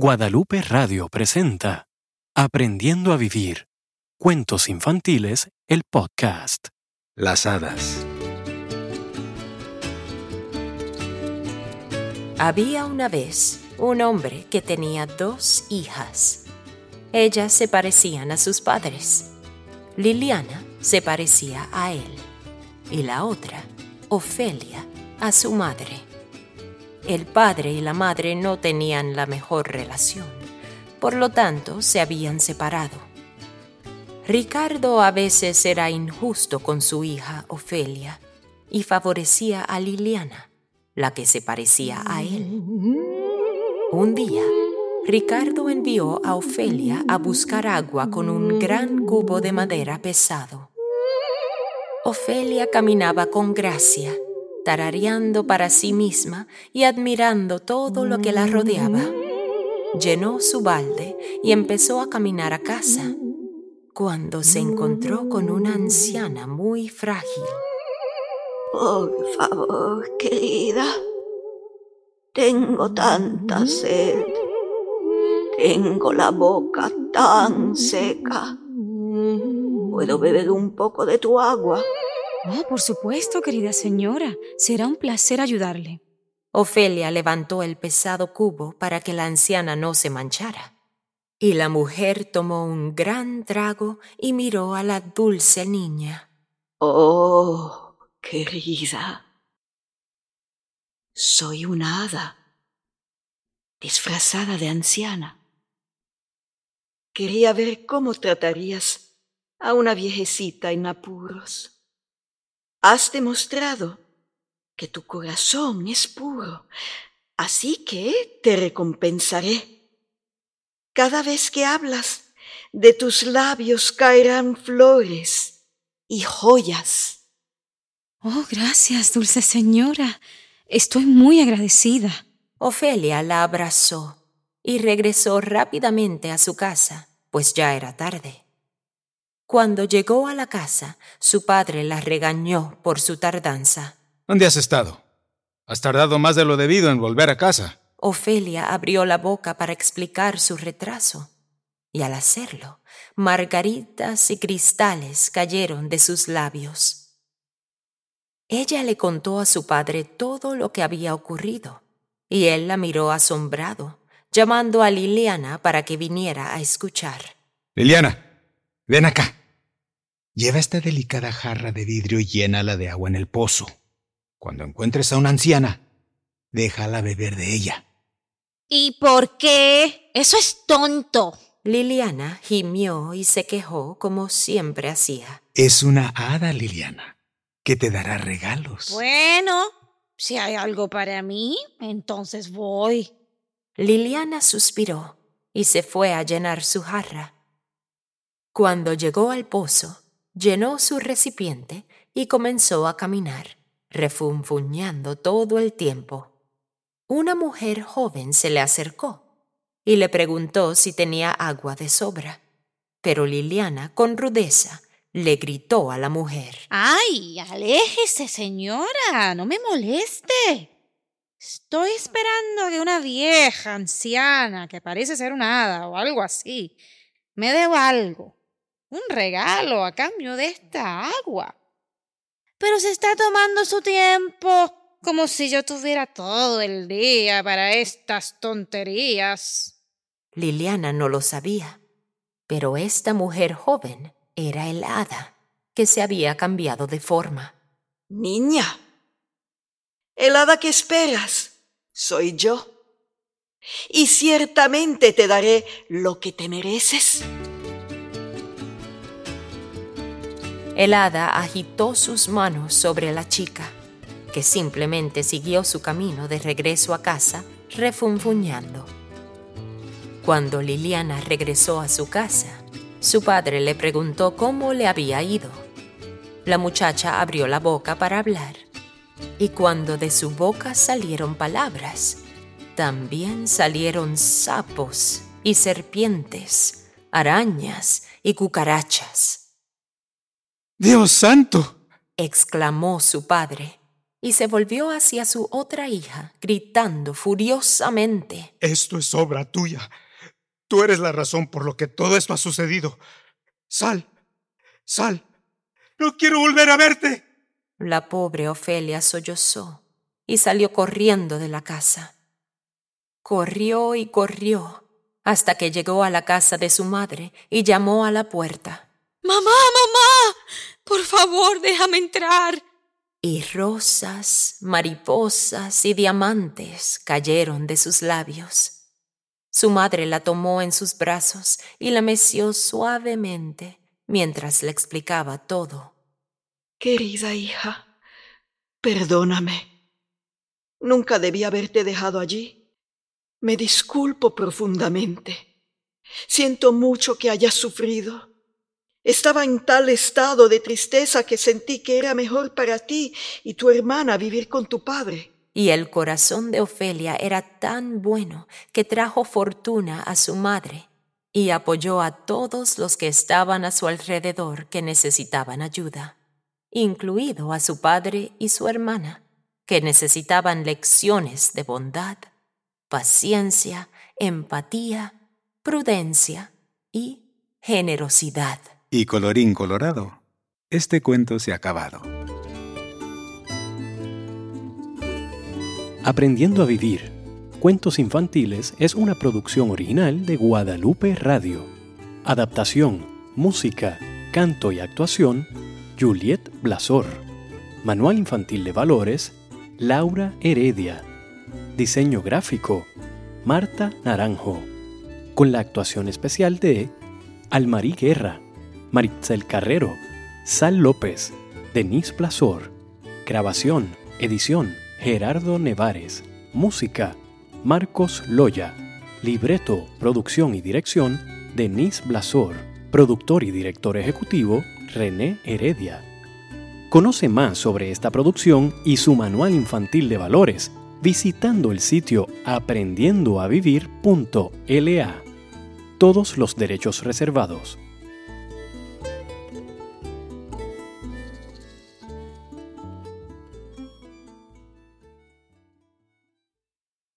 Guadalupe Radio presenta Aprendiendo a Vivir. Cuentos infantiles, el podcast. Las hadas. Había una vez un hombre que tenía dos hijas. Ellas se parecían a sus padres. Liliana se parecía a él y la otra, Ofelia, a su madre. El padre y la madre no tenían la mejor relación, por lo tanto se habían separado. Ricardo a veces era injusto con su hija Ofelia y favorecía a Liliana, la que se parecía a él. Un día, Ricardo envió a Ofelia a buscar agua con un gran cubo de madera pesado. Ofelia caminaba con gracia tarareando para sí misma y admirando todo lo que la rodeaba. Llenó su balde y empezó a caminar a casa, cuando se encontró con una anciana muy frágil. Por favor, querida, tengo tanta sed, tengo la boca tan seca. ¿Puedo beber un poco de tu agua? Oh, por supuesto, querida señora. Será un placer ayudarle. Ofelia levantó el pesado cubo para que la anciana no se manchara. Y la mujer tomó un gran trago y miró a la dulce niña. Oh, querida. Soy una hada, disfrazada de anciana. Quería ver cómo tratarías a una viejecita en apuros. Has demostrado que tu corazón es puro, así que te recompensaré. Cada vez que hablas, de tus labios caerán flores y joyas. Oh, gracias, dulce señora. Estoy muy agradecida. Ofelia la abrazó y regresó rápidamente a su casa, pues ya era tarde. Cuando llegó a la casa, su padre la regañó por su tardanza. ¿Dónde has estado? Has tardado más de lo debido en volver a casa. Ofelia abrió la boca para explicar su retraso, y al hacerlo, margaritas y cristales cayeron de sus labios. Ella le contó a su padre todo lo que había ocurrido, y él la miró asombrado, llamando a Liliana para que viniera a escuchar. Liliana, ven acá. Lleva esta delicada jarra de vidrio y llénala de agua en el pozo. Cuando encuentres a una anciana, déjala beber de ella. ¿Y por qué? Eso es tonto. Liliana gimió y se quejó como siempre hacía. Es una hada, Liliana, que te dará regalos. Bueno, si hay algo para mí, entonces voy. Liliana suspiró y se fue a llenar su jarra. Cuando llegó al pozo, llenó su recipiente y comenzó a caminar, refunfuñando todo el tiempo. Una mujer joven se le acercó y le preguntó si tenía agua de sobra, pero Liliana, con rudeza, le gritó a la mujer. ¡Ay, aléjese, señora! No me moleste. Estoy esperando que una vieja anciana, que parece ser una hada o algo así, me dé algo un regalo a cambio de esta agua. Pero se está tomando su tiempo como si yo tuviera todo el día para estas tonterías. Liliana no lo sabía, pero esta mujer joven era el hada que se había cambiado de forma. Niña, el hada que esperas soy yo. Y ciertamente te daré lo que te mereces. El hada agitó sus manos sobre la chica, que simplemente siguió su camino de regreso a casa, refunfuñando. Cuando Liliana regresó a su casa, su padre le preguntó cómo le había ido. La muchacha abrió la boca para hablar, y cuando de su boca salieron palabras, también salieron sapos y serpientes, arañas y cucarachas. Dios santo. exclamó su padre. y se volvió hacia su otra hija, gritando furiosamente. Esto es obra tuya. Tú eres la razón por lo que todo esto ha sucedido. Sal, sal. No quiero volver a verte. La pobre Ofelia sollozó y salió corriendo de la casa. Corrió y corrió hasta que llegó a la casa de su madre y llamó a la puerta. Mamá, mamá, por favor, déjame entrar. Y rosas, mariposas y diamantes cayeron de sus labios. Su madre la tomó en sus brazos y la meció suavemente mientras le explicaba todo. Querida hija, perdóname. Nunca debí haberte dejado allí. Me disculpo profundamente. Siento mucho que hayas sufrido. Estaba en tal estado de tristeza que sentí que era mejor para ti y tu hermana vivir con tu padre. Y el corazón de Ofelia era tan bueno que trajo fortuna a su madre y apoyó a todos los que estaban a su alrededor que necesitaban ayuda, incluido a su padre y su hermana, que necesitaban lecciones de bondad, paciencia, empatía, prudencia y generosidad. Y colorín colorado, este cuento se ha acabado. Aprendiendo a vivir. Cuentos infantiles es una producción original de Guadalupe Radio. Adaptación, música, canto y actuación, Juliet Blasor. Manual infantil de valores, Laura Heredia. Diseño gráfico, Marta Naranjo. Con la actuación especial de Almarí Guerra. Maritzel Carrero, Sal López, Denise Blasor. Grabación, edición, Gerardo Nevares. Música, Marcos Loya. Libreto, producción y dirección, Denise Blasor. Productor y director ejecutivo, René Heredia. Conoce más sobre esta producción y su manual infantil de valores visitando el sitio aprendiendoavivir.la. Todos los derechos reservados.